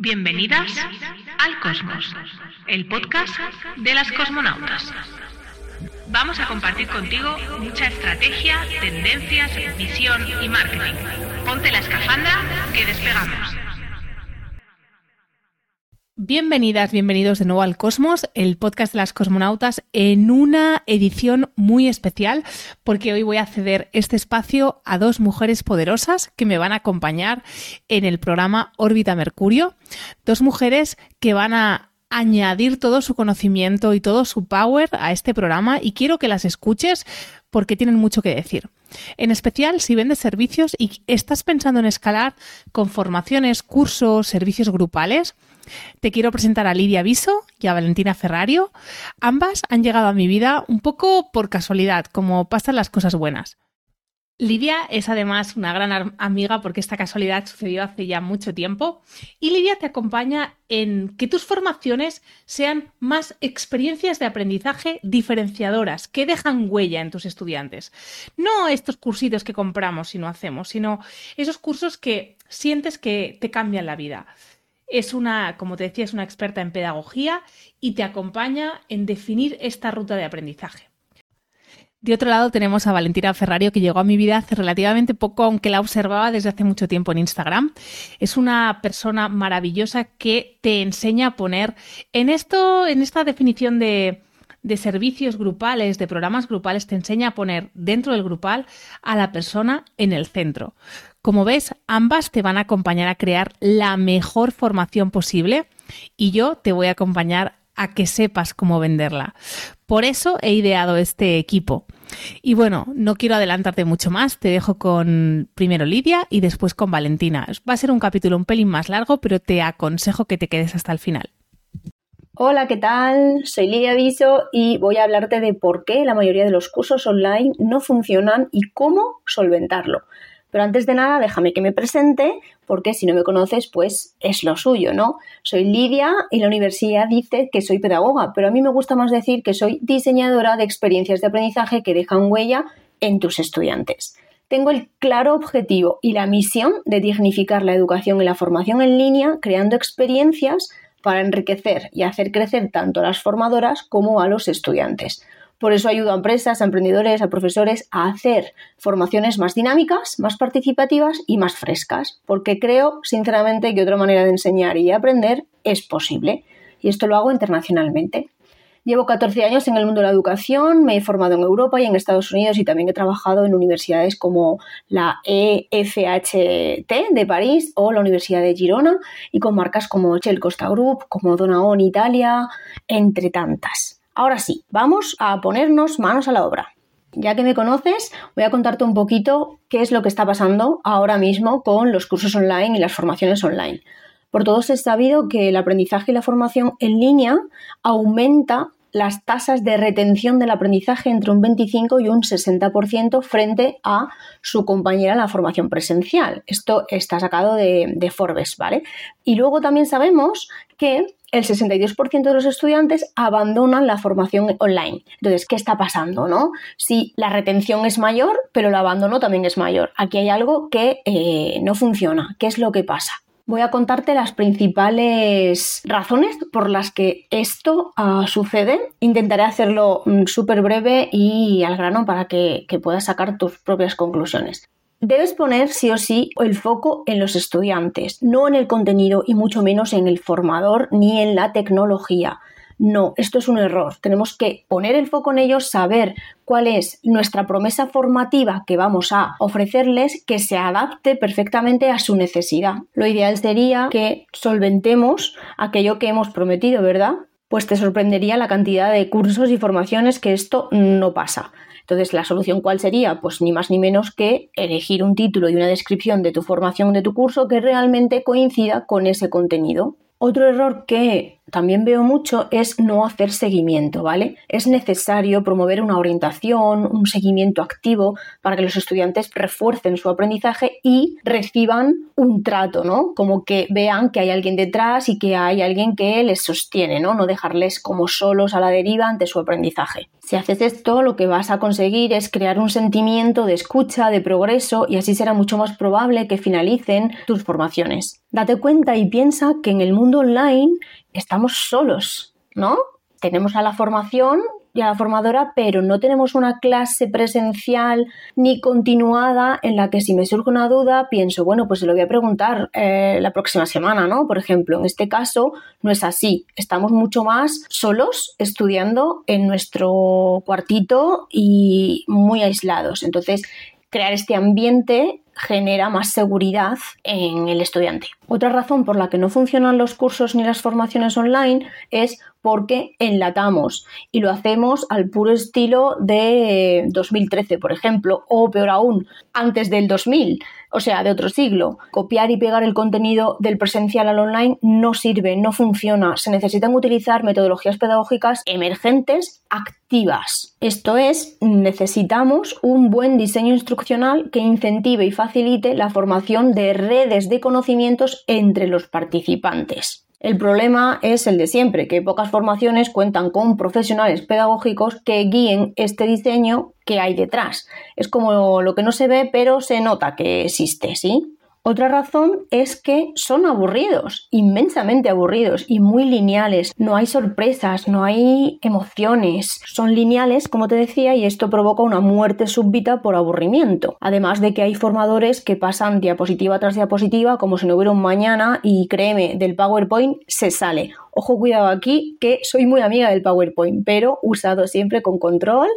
Bienvenidas al Cosmos, el podcast de las cosmonautas. Vamos a compartir contigo mucha estrategia, tendencias, visión y marketing. Ponte la escafanda que despegamos. Bienvenidas, bienvenidos de nuevo al Cosmos, el podcast de las cosmonautas, en una edición muy especial, porque hoy voy a ceder este espacio a dos mujeres poderosas que me van a acompañar en el programa Órbita Mercurio. Dos mujeres que van a añadir todo su conocimiento y todo su power a este programa y quiero que las escuches porque tienen mucho que decir. En especial si vendes servicios y estás pensando en escalar con formaciones, cursos, servicios grupales, te quiero presentar a Lidia Viso y a Valentina Ferrario. Ambas han llegado a mi vida un poco por casualidad, como pasan las cosas buenas. Lidia es además una gran amiga porque esta casualidad sucedió hace ya mucho tiempo y Lidia te acompaña en que tus formaciones sean más experiencias de aprendizaje diferenciadoras, que dejan huella en tus estudiantes. No estos cursitos que compramos y no hacemos, sino esos cursos que sientes que te cambian la vida. Es una, como te decía, es una experta en pedagogía y te acompaña en definir esta ruta de aprendizaje. De otro lado tenemos a Valentina Ferrario que llegó a mi vida hace relativamente poco, aunque la observaba desde hace mucho tiempo en Instagram. Es una persona maravillosa que te enseña a poner en esto, en esta definición de, de servicios grupales, de programas grupales, te enseña a poner dentro del grupal a la persona en el centro. Como ves, ambas te van a acompañar a crear la mejor formación posible y yo te voy a acompañar a que sepas cómo venderla. Por eso he ideado este equipo. Y bueno, no quiero adelantarte mucho más, te dejo con primero Lidia y después con Valentina. Va a ser un capítulo un pelín más largo, pero te aconsejo que te quedes hasta el final. Hola, ¿qué tal? Soy Lidia Viso y voy a hablarte de por qué la mayoría de los cursos online no funcionan y cómo solventarlo. Pero antes de nada, déjame que me presente, porque si no me conoces, pues es lo suyo, ¿no? Soy Lidia y la universidad dice que soy pedagoga, pero a mí me gusta más decir que soy diseñadora de experiencias de aprendizaje que dejan huella en tus estudiantes. Tengo el claro objetivo y la misión de dignificar la educación y la formación en línea, creando experiencias para enriquecer y hacer crecer tanto a las formadoras como a los estudiantes. Por eso ayudo a empresas, a emprendedores, a profesores a hacer formaciones más dinámicas, más participativas y más frescas, porque creo sinceramente que otra manera de enseñar y aprender es posible. Y esto lo hago internacionalmente. Llevo 14 años en el mundo de la educación, me he formado en Europa y en Estados Unidos y también he trabajado en universidades como la EFHT de París o la Universidad de Girona y con marcas como Shell Costa Group, como Donaon Italia, entre tantas. Ahora sí, vamos a ponernos manos a la obra. Ya que me conoces, voy a contarte un poquito qué es lo que está pasando ahora mismo con los cursos online y las formaciones online. Por todos es sabido que el aprendizaje y la formación en línea aumenta las tasas de retención del aprendizaje entre un 25 y un 60% frente a su compañera en la formación presencial. Esto está sacado de, Forbes, ¿vale? Y luego también sabemos que el 62% de los estudiantes abandonan la formación online. Entonces, ¿qué está pasando? ¿no? Si la retención es mayor, pero el abandono también es mayor. Aquí hay algo que eh, no funciona. ¿Qué es lo que pasa? Voy a contarte las principales razones por las que esto ah, sucede. Intentaré hacerlo mm, súper breve y al grano para que puedas sacar tus propias conclusiones. Debes poner sí o sí el foco en los estudiantes, no en el contenido y mucho menos en el formador ni en la tecnología. No, esto es un error. Tenemos que poner el foco en ellos, saber cuál es nuestra promesa formativa que vamos a ofrecerles que se adapte perfectamente a su necesidad. Lo ideal sería que solventemos aquello que hemos prometido, ¿verdad? Pues te sorprendería la cantidad de cursos y formaciones que esto no pasa. Entonces, ¿la solución cuál sería? Pues ni más ni menos que elegir un título y una descripción de tu formación, de tu curso, que realmente coincida con ese contenido. Otro error que también veo mucho es no hacer seguimiento, ¿vale? Es necesario promover una orientación, un seguimiento activo para que los estudiantes refuercen su aprendizaje y reciban un trato, ¿no? Como que vean que hay alguien detrás y que hay alguien que les sostiene, ¿no? No dejarles como solos a la deriva ante su aprendizaje. Si haces esto, lo que vas a conseguir es crear un sentimiento de escucha, de progreso y así será mucho más probable que finalicen tus formaciones. Date cuenta y piensa que en el mundo online estamos solos, ¿no? Tenemos a la formación y a la formadora, pero no tenemos una clase presencial ni continuada en la que si me surge una duda pienso, bueno, pues se lo voy a preguntar eh, la próxima semana, ¿no? Por ejemplo, en este caso no es así. Estamos mucho más solos estudiando en nuestro cuartito y muy aislados. Entonces, crear este ambiente genera más seguridad en el estudiante. Otra razón por la que no funcionan los cursos ni las formaciones online es porque enlatamos y lo hacemos al puro estilo de 2013, por ejemplo, o peor aún, antes del 2000, o sea, de otro siglo. Copiar y pegar el contenido del presencial al online no sirve, no funciona. Se necesitan utilizar metodologías pedagógicas emergentes activas. Esto es, necesitamos un buen diseño instruccional que incentive y facilite la formación de redes de conocimientos entre los participantes. El problema es el de siempre, que pocas formaciones cuentan con profesionales pedagógicos que guíen este diseño que hay detrás. Es como lo que no se ve, pero se nota que existe, ¿sí? Otra razón es que son aburridos, inmensamente aburridos y muy lineales. No hay sorpresas, no hay emociones. Son lineales, como te decía, y esto provoca una muerte súbita por aburrimiento. Además de que hay formadores que pasan diapositiva tras diapositiva como si no hubiera un mañana y créeme, del PowerPoint se sale. Ojo, cuidado aquí, que soy muy amiga del PowerPoint, pero usado siempre con control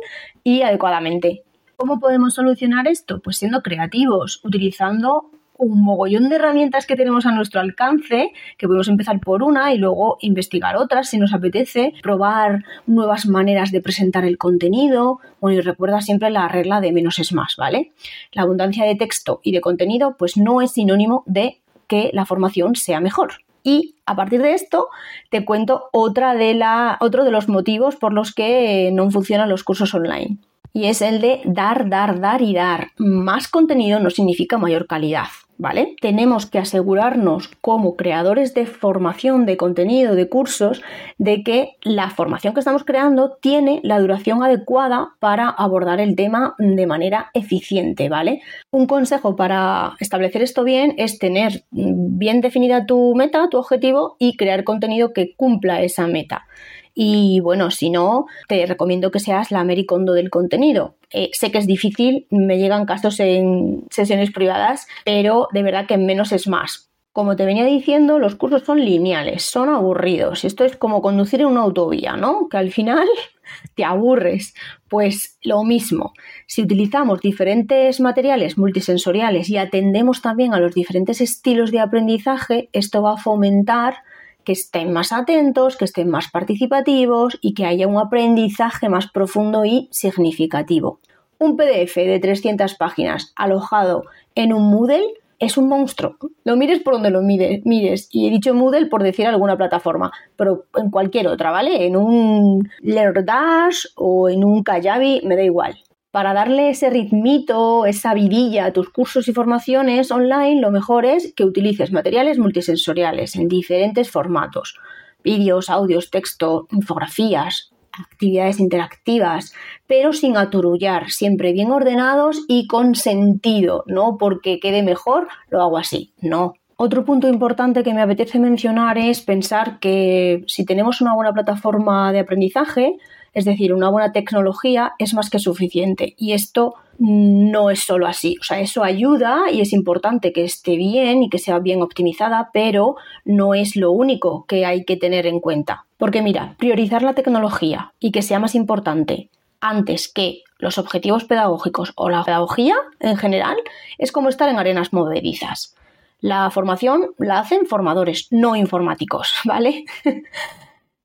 y adecuadamente. ¿Cómo podemos solucionar esto? Pues siendo creativos, utilizando un mogollón de herramientas que tenemos a nuestro alcance, que podemos empezar por una y luego investigar otras si nos apetece, probar nuevas maneras de presentar el contenido. Bueno, y recuerda siempre la regla de menos es más, ¿vale? La abundancia de texto y de contenido, pues no es sinónimo de que la formación sea mejor. Y a partir de esto te cuento otra de la, otro de los motivos por los que no funcionan los cursos online. Y es el de dar, dar, dar y dar. Más contenido no significa mayor calidad. ¿Vale? Tenemos que asegurarnos como creadores de formación, de contenido, de cursos, de que la formación que estamos creando tiene la duración adecuada para abordar el tema de manera eficiente, ¿vale? Un consejo para establecer esto bien es tener bien definida tu meta, tu objetivo y crear contenido que cumpla esa meta. Y bueno, si no, te recomiendo que seas la Americondo del contenido. Eh, sé que es difícil, me llegan casos en sesiones privadas, pero de verdad que menos es más. Como te venía diciendo, los cursos son lineales, son aburridos. Esto es como conducir en una autovía, ¿no? Que al final te aburres. Pues lo mismo, si utilizamos diferentes materiales multisensoriales y atendemos también a los diferentes estilos de aprendizaje, esto va a fomentar que estén más atentos, que estén más participativos y que haya un aprendizaje más profundo y significativo. Un PDF de 300 páginas alojado en un Moodle es un monstruo. Lo mires por donde lo mires. Y he dicho Moodle por decir alguna plataforma, pero en cualquier otra, ¿vale? En un Lerdash o en un Kajabi, me da igual. Para darle ese ritmito, esa vidilla a tus cursos y formaciones online, lo mejor es que utilices materiales multisensoriales en diferentes formatos. Vídeos, audios, texto, infografías, actividades interactivas, pero sin aturullar, siempre bien ordenados y con sentido, no porque quede mejor, lo hago así, no. Otro punto importante que me apetece mencionar es pensar que si tenemos una buena plataforma de aprendizaje, es decir, una buena tecnología es más que suficiente y esto no es solo así. O sea, eso ayuda y es importante que esté bien y que sea bien optimizada, pero no es lo único que hay que tener en cuenta. Porque mira, priorizar la tecnología y que sea más importante antes que los objetivos pedagógicos o la pedagogía en general es como estar en arenas movedizas. La formación la hacen formadores, no informáticos, ¿vale?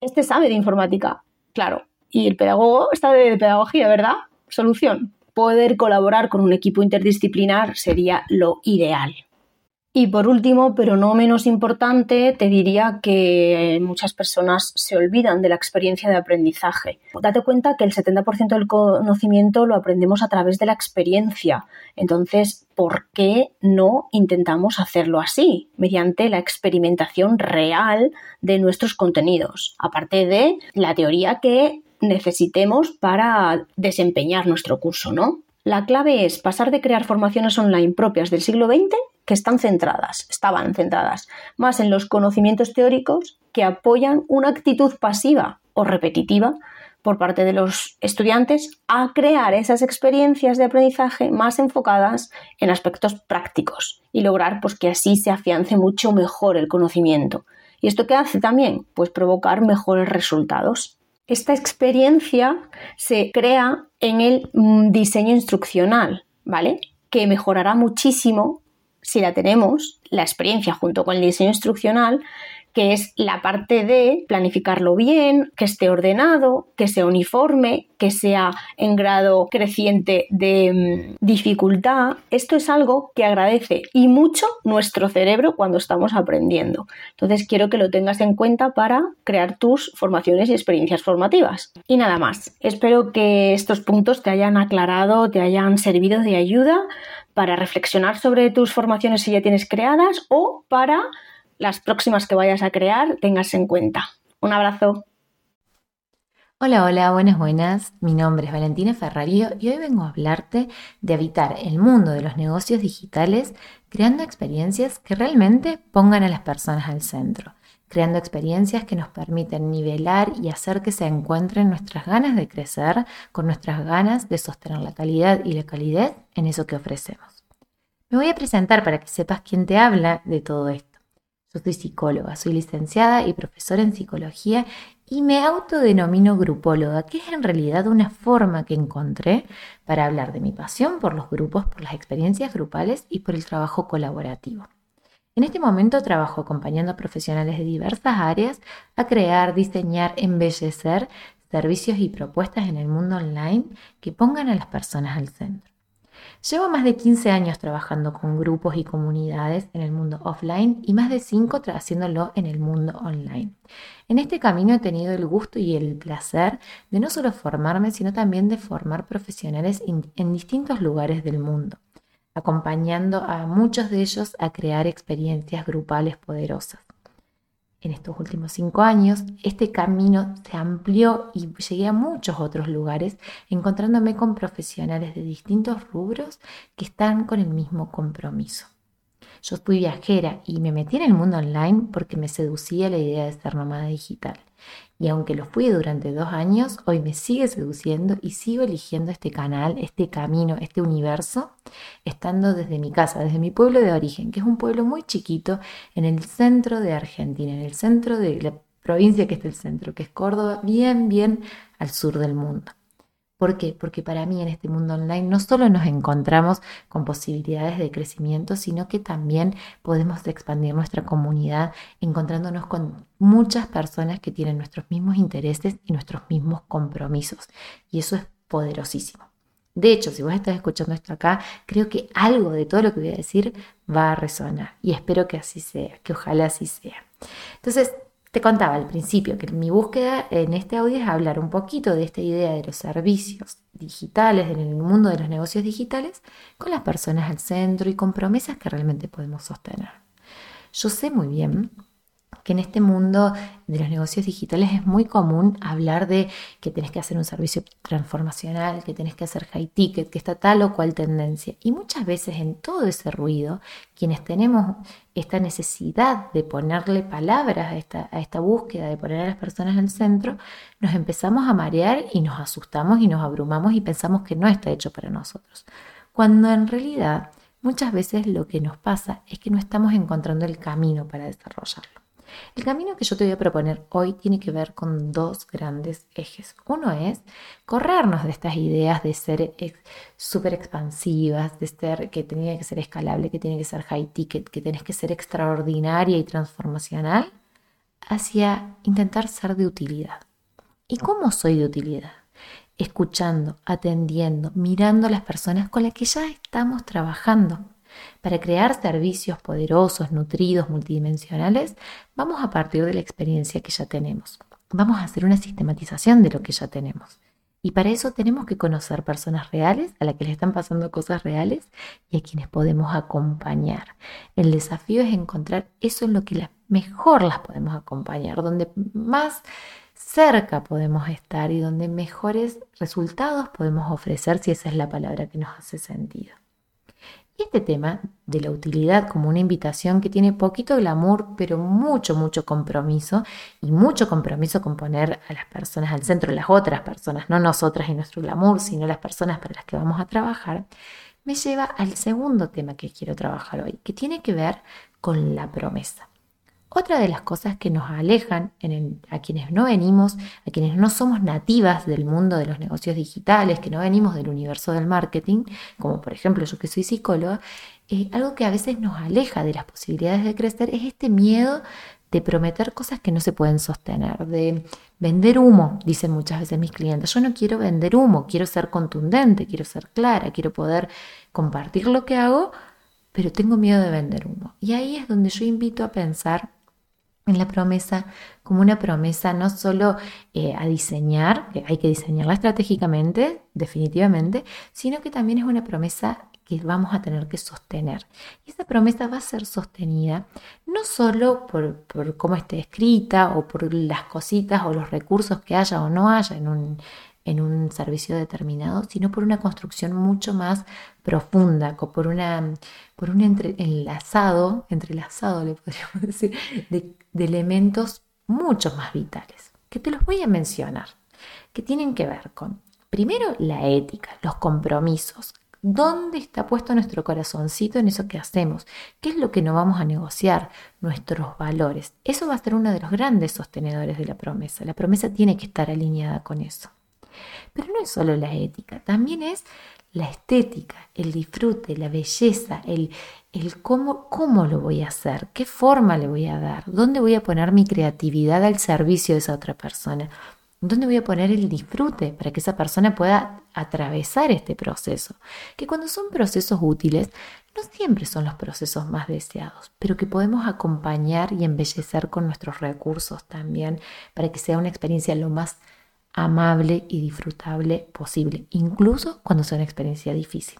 Este sabe de informática, claro, y el pedagogo está de pedagogía, ¿verdad? Solución. Poder colaborar con un equipo interdisciplinar sería lo ideal. Y por último, pero no menos importante, te diría que muchas personas se olvidan de la experiencia de aprendizaje. Date cuenta que el 70% del conocimiento lo aprendemos a través de la experiencia. Entonces, ¿por qué no intentamos hacerlo así? Mediante la experimentación real de nuestros contenidos. Aparte de la teoría que necesitemos para desempeñar nuestro curso, ¿no? La clave es pasar de crear formaciones online propias del siglo XX que están centradas, estaban centradas más en los conocimientos teóricos que apoyan una actitud pasiva o repetitiva por parte de los estudiantes a crear esas experiencias de aprendizaje más enfocadas en aspectos prácticos y lograr pues, que así se afiance mucho mejor el conocimiento. ¿Y esto qué hace también? Pues provocar mejores resultados. Esta experiencia se crea en el mm, diseño instruccional, ¿vale? Que mejorará muchísimo si la tenemos, la experiencia junto con el diseño instruccional, que es la parte de planificarlo bien, que esté ordenado, que sea uniforme, que sea en grado creciente de mm, dificultad. Esto es algo que agradece y mucho nuestro cerebro cuando estamos aprendiendo. Entonces quiero que lo tengas en cuenta para crear tus formaciones y experiencias formativas. Y nada más. Espero que estos puntos te hayan aclarado, te hayan servido de ayuda para reflexionar sobre tus formaciones si ya tienes creadas o para las próximas que vayas a crear tengas en cuenta. Un abrazo. Hola, hola, buenas, buenas. Mi nombre es Valentina Ferrario y hoy vengo a hablarte de habitar el mundo de los negocios digitales creando experiencias que realmente pongan a las personas al centro, creando experiencias que nos permiten nivelar y hacer que se encuentren nuestras ganas de crecer con nuestras ganas de sostener la calidad y la calidez en eso que ofrecemos. Me voy a presentar para que sepas quién te habla de todo esto. Yo soy psicóloga, soy licenciada y profesora en psicología y me autodenomino grupóloga, que es en realidad una forma que encontré para hablar de mi pasión por los grupos, por las experiencias grupales y por el trabajo colaborativo. En este momento trabajo acompañando a profesionales de diversas áreas a crear, diseñar, embellecer servicios y propuestas en el mundo online que pongan a las personas al centro. Llevo más de 15 años trabajando con grupos y comunidades en el mundo offline y más de 5 haciéndolo en el mundo online. En este camino he tenido el gusto y el placer de no solo formarme, sino también de formar profesionales en distintos lugares del mundo, acompañando a muchos de ellos a crear experiencias grupales poderosas en estos últimos cinco años, este camino se amplió y llegué a muchos otros lugares, encontrándome con profesionales de distintos rubros que están con el mismo compromiso. Yo fui viajera y me metí en el mundo online porque me seducía la idea de ser nómada digital. Y aunque lo fui durante dos años, hoy me sigue seduciendo y sigo eligiendo este canal, este camino, este universo, estando desde mi casa, desde mi pueblo de origen, que es un pueblo muy chiquito en el centro de Argentina, en el centro de la provincia que está el centro, que es Córdoba, bien, bien al sur del mundo. ¿Por qué? Porque para mí en este mundo online no solo nos encontramos con posibilidades de crecimiento, sino que también podemos expandir nuestra comunidad encontrándonos con muchas personas que tienen nuestros mismos intereses y nuestros mismos compromisos. Y eso es poderosísimo. De hecho, si vos estás escuchando esto acá, creo que algo de todo lo que voy a decir va a resonar y espero que así sea, que ojalá así sea. Entonces, te contaba al principio que mi búsqueda en este audio es hablar un poquito de esta idea de los servicios digitales, en el mundo de los negocios digitales, con las personas al centro y con promesas que realmente podemos sostener. Yo sé muy bien que en este mundo de los negocios digitales es muy común hablar de que tenés que hacer un servicio transformacional, que tenés que hacer high ticket, que está tal o cual tendencia. Y muchas veces en todo ese ruido, quienes tenemos esta necesidad de ponerle palabras a esta, búsqueda, de poner a las personas al centro, nos empezamos a marear y nos asustamos y nos abrumamos y pensamos que no está hecho para nosotros. Cuando en realidad muchas veces lo que nos pasa es que no estamos encontrando el camino para desarrollarlo. El camino que yo te voy a proponer hoy tiene que ver con dos grandes ejes. Uno es corrernos de estas ideas de ser súper expansivas, de ser que tiene que ser escalable, que tiene que ser high ticket, que tienes que ser extraordinaria y transformacional, hacia intentar ser de utilidad. ¿Y cómo soy de utilidad? Escuchando, atendiendo, mirando a las personas con las que ya estamos trabajando Para crear servicios poderosos, nutridos, multidimensionales, vamos a partir de la experiencia que ya tenemos. Vamos a hacer una sistematización de lo que ya tenemos. Y para eso tenemos que conocer personas reales a las que le están pasando cosas reales y a quienes podemos acompañar. El desafío es encontrar eso en lo que mejor las podemos acompañar, donde más cerca podemos estar y donde mejores resultados podemos ofrecer si esa es la palabra que nos hace sentido. Este tema de la utilidad como una invitación que tiene poquito glamour, pero mucho, mucho compromiso y mucho compromiso con poner a las personas al centro, las otras personas, no nosotras y nuestro glamour, sino las personas para las que vamos a trabajar, me lleva al segundo tema que quiero trabajar hoy, que tiene que ver con la promesa. Otra de las cosas que nos alejan a quienes no venimos, a quienes no somos nativas del mundo de los negocios digitales, que no venimos del universo del marketing, como por ejemplo yo que soy psicóloga, eh, algo que a veces nos aleja de las posibilidades de crecer es este miedo de prometer cosas que no se pueden sostener, de vender humo, dicen muchas veces mis clientes. Yo no quiero vender humo, quiero ser contundente, quiero ser clara, quiero poder compartir lo que hago, pero tengo miedo de vender humo. Y ahí es donde yo invito a pensar en la promesa como una promesa no solo eh, a diseñar, que hay que diseñarla estratégicamente, definitivamente, sino que también es una promesa que vamos a tener que sostener. Y esa promesa va a ser sostenida no solo por, por cómo esté escrita o por las cositas o los recursos que haya o no haya en un, en un servicio determinado, sino por una construcción mucho más profunda, por, una, por un enlazado, entrelazado, le podríamos decir, de, de elementos mucho más vitales, que te los voy a mencionar, que tienen que ver con, primero, la ética, los compromisos, ¿Dónde está puesto nuestro corazoncito en eso que hacemos? ¿Qué es lo que no vamos a negociar? Nuestros valores. Eso va a ser uno de los grandes sostenedores de la promesa. La promesa tiene que estar alineada con eso. Pero no es solo la ética, también es la estética, el disfrute, la belleza, el, el cómo, cómo lo voy a hacer, qué forma le voy a dar, dónde voy a poner mi creatividad al servicio de esa otra persona, dónde voy a poner el disfrute para que esa persona pueda atravesar este proceso. Que cuando son procesos útiles, no siempre son los procesos más deseados, pero que podemos acompañar y embellecer con nuestros recursos también para que sea una experiencia lo más amable y disfrutable posible, incluso cuando sea una experiencia difícil.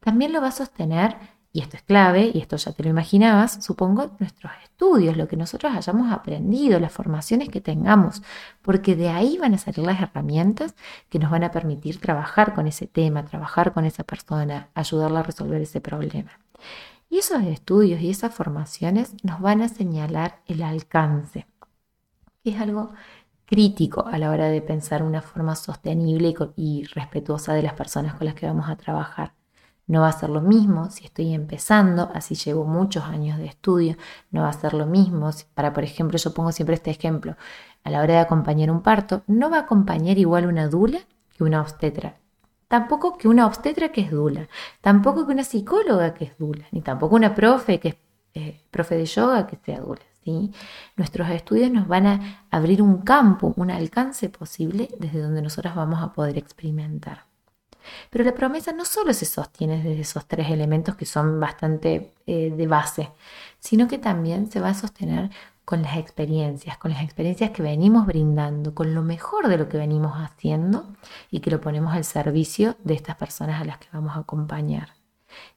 También lo va a sostener, y esto es clave, y esto ya te lo imaginabas, supongo, nuestros estudios, lo que nosotros hayamos aprendido, las formaciones que tengamos, porque de ahí van a salir las herramientas que nos van a permitir trabajar con ese tema, trabajar con esa persona, ayudarla a resolver ese problema. Y esos estudios y esas formaciones nos van a señalar el alcance, que es algo crítico a la hora de pensar una forma sostenible y, respetuosa de las personas con las que vamos a trabajar. No va a ser lo mismo si estoy empezando, así llevo muchos años de estudio, no va a ser lo mismo para, por ejemplo, yo pongo siempre este ejemplo, a la hora de acompañar un parto, no va a acompañar igual una dula que una obstetra. Tampoco que una obstetra que es dula, tampoco que una psicóloga que es dula, ni tampoco una profe que es eh, profe de yoga que sea dula. Nuestros estudios nos van a abrir un campo, un alcance posible desde donde nosotros vamos a poder experimentar. Pero la promesa no solo se sostiene desde esos tres elementos que son bastante eh, de base, sino que también se va a sostener con las experiencias, con las experiencias que venimos brindando, con lo mejor de lo que venimos haciendo y que lo ponemos al servicio de estas personas a las que vamos a acompañar.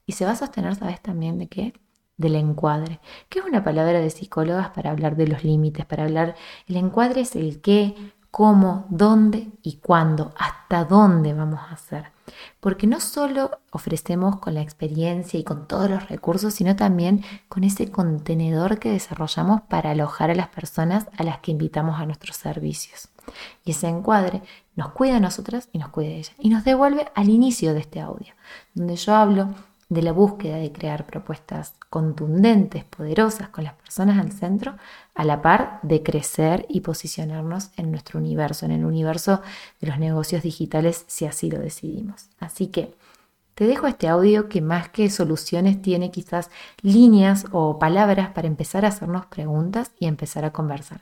Y se va a sostener, ¿sabes también de qué? Del encuadre, que es una palabra de psicólogas para hablar de los límites, para hablar, el encuadre es el qué, cómo, dónde y cuándo, hasta dónde vamos a hacer. Porque no solo ofrecemos con la experiencia y con todos los recursos, sino también con ese contenedor que desarrollamos para alojar a las personas a las que invitamos a nuestros servicios. Y ese encuadre nos cuida a nosotras y nos cuida a ella. Y nos devuelve al inicio de este audio, donde yo hablo de la búsqueda de crear propuestas contundentes, poderosas, con las personas al centro, a la par de crecer y posicionarnos en nuestro universo, en el universo de los negocios digitales, si así lo decidimos. Así que te dejo este audio que más que soluciones tiene quizás líneas o palabras para empezar a hacernos preguntas y empezar a conversar.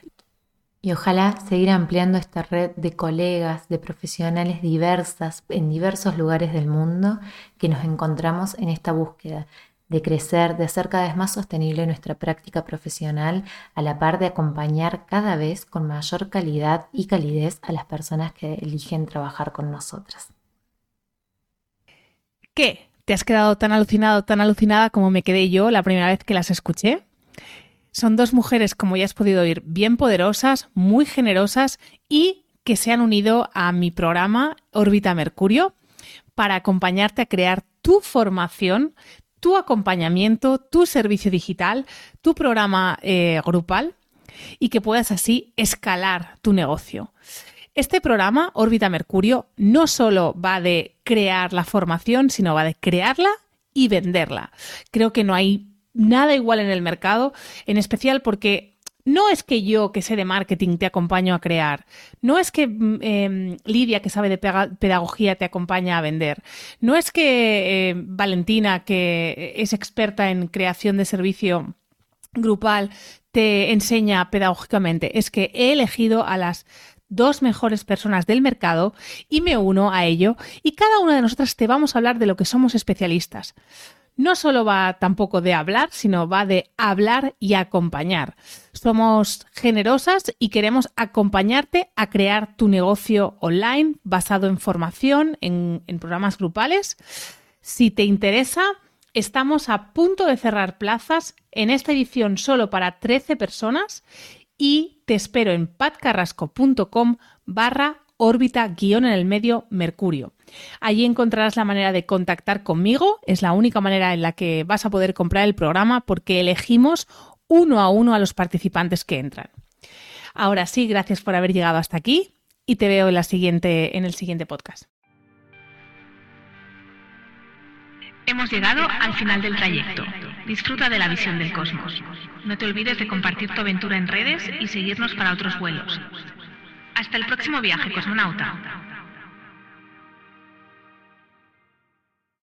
Y ojalá seguir ampliando esta red de colegas, de profesionales diversas en diversos lugares del mundo que nos encontramos en esta búsqueda de crecer, de hacer cada vez más sostenible nuestra práctica profesional, a la par de acompañar cada vez con mayor calidad y calidez a las personas que eligen trabajar con nosotras. ¿Qué? ¿Te has quedado tan alucinado, tan alucinada como me quedé yo la primera vez que las escuché? Son dos mujeres, como ya has podido oír, bien poderosas, muy generosas y que se han unido a mi programa Órbita Mercurio para acompañarte a crear tu formación, tu acompañamiento, tu servicio digital, tu programa eh, grupal y que puedas así escalar tu negocio. Este programa, Órbita Mercurio, no solo va de crear la formación, sino va de crearla y venderla. Creo que no hay nada igual en el mercado, en especial porque no es que yo, que sé de marketing, te acompaño a crear. No es que mm, em, Lidia, que sabe de pedagogía, te acompaña a vender. No es que eh, Valentina, que es experta en creación de servicio grupal, te enseña pedagógicamente. Es que he elegido a las dos mejores personas del mercado y me uno a ello y cada una de nosotras te vamos a hablar de lo que somos especialistas no solo va tampoco de hablar, sino va de hablar y acompañar. Somos generosas y queremos acompañarte a crear tu negocio online basado en formación, en, programas grupales. Si te interesa, estamos a punto de cerrar plazas en esta edición solo para 13 personas y te espero en patcarrasco.com barra órbita guion en el medio Mercurio. Allí encontrarás la manera de contactar conmigo, es la única manera en la que vas a poder comprar el programa porque elegimos uno a uno a los participantes que entran. Ahora sí, gracias por haber llegado hasta aquí y te veo en, la siguiente, en el siguiente podcast. Hemos llegado al final del trayecto. Disfruta de la visión del cosmos. No te olvides de compartir tu aventura en redes y seguirnos para otros vuelos. Hasta el próximo viaje, cosmonauta.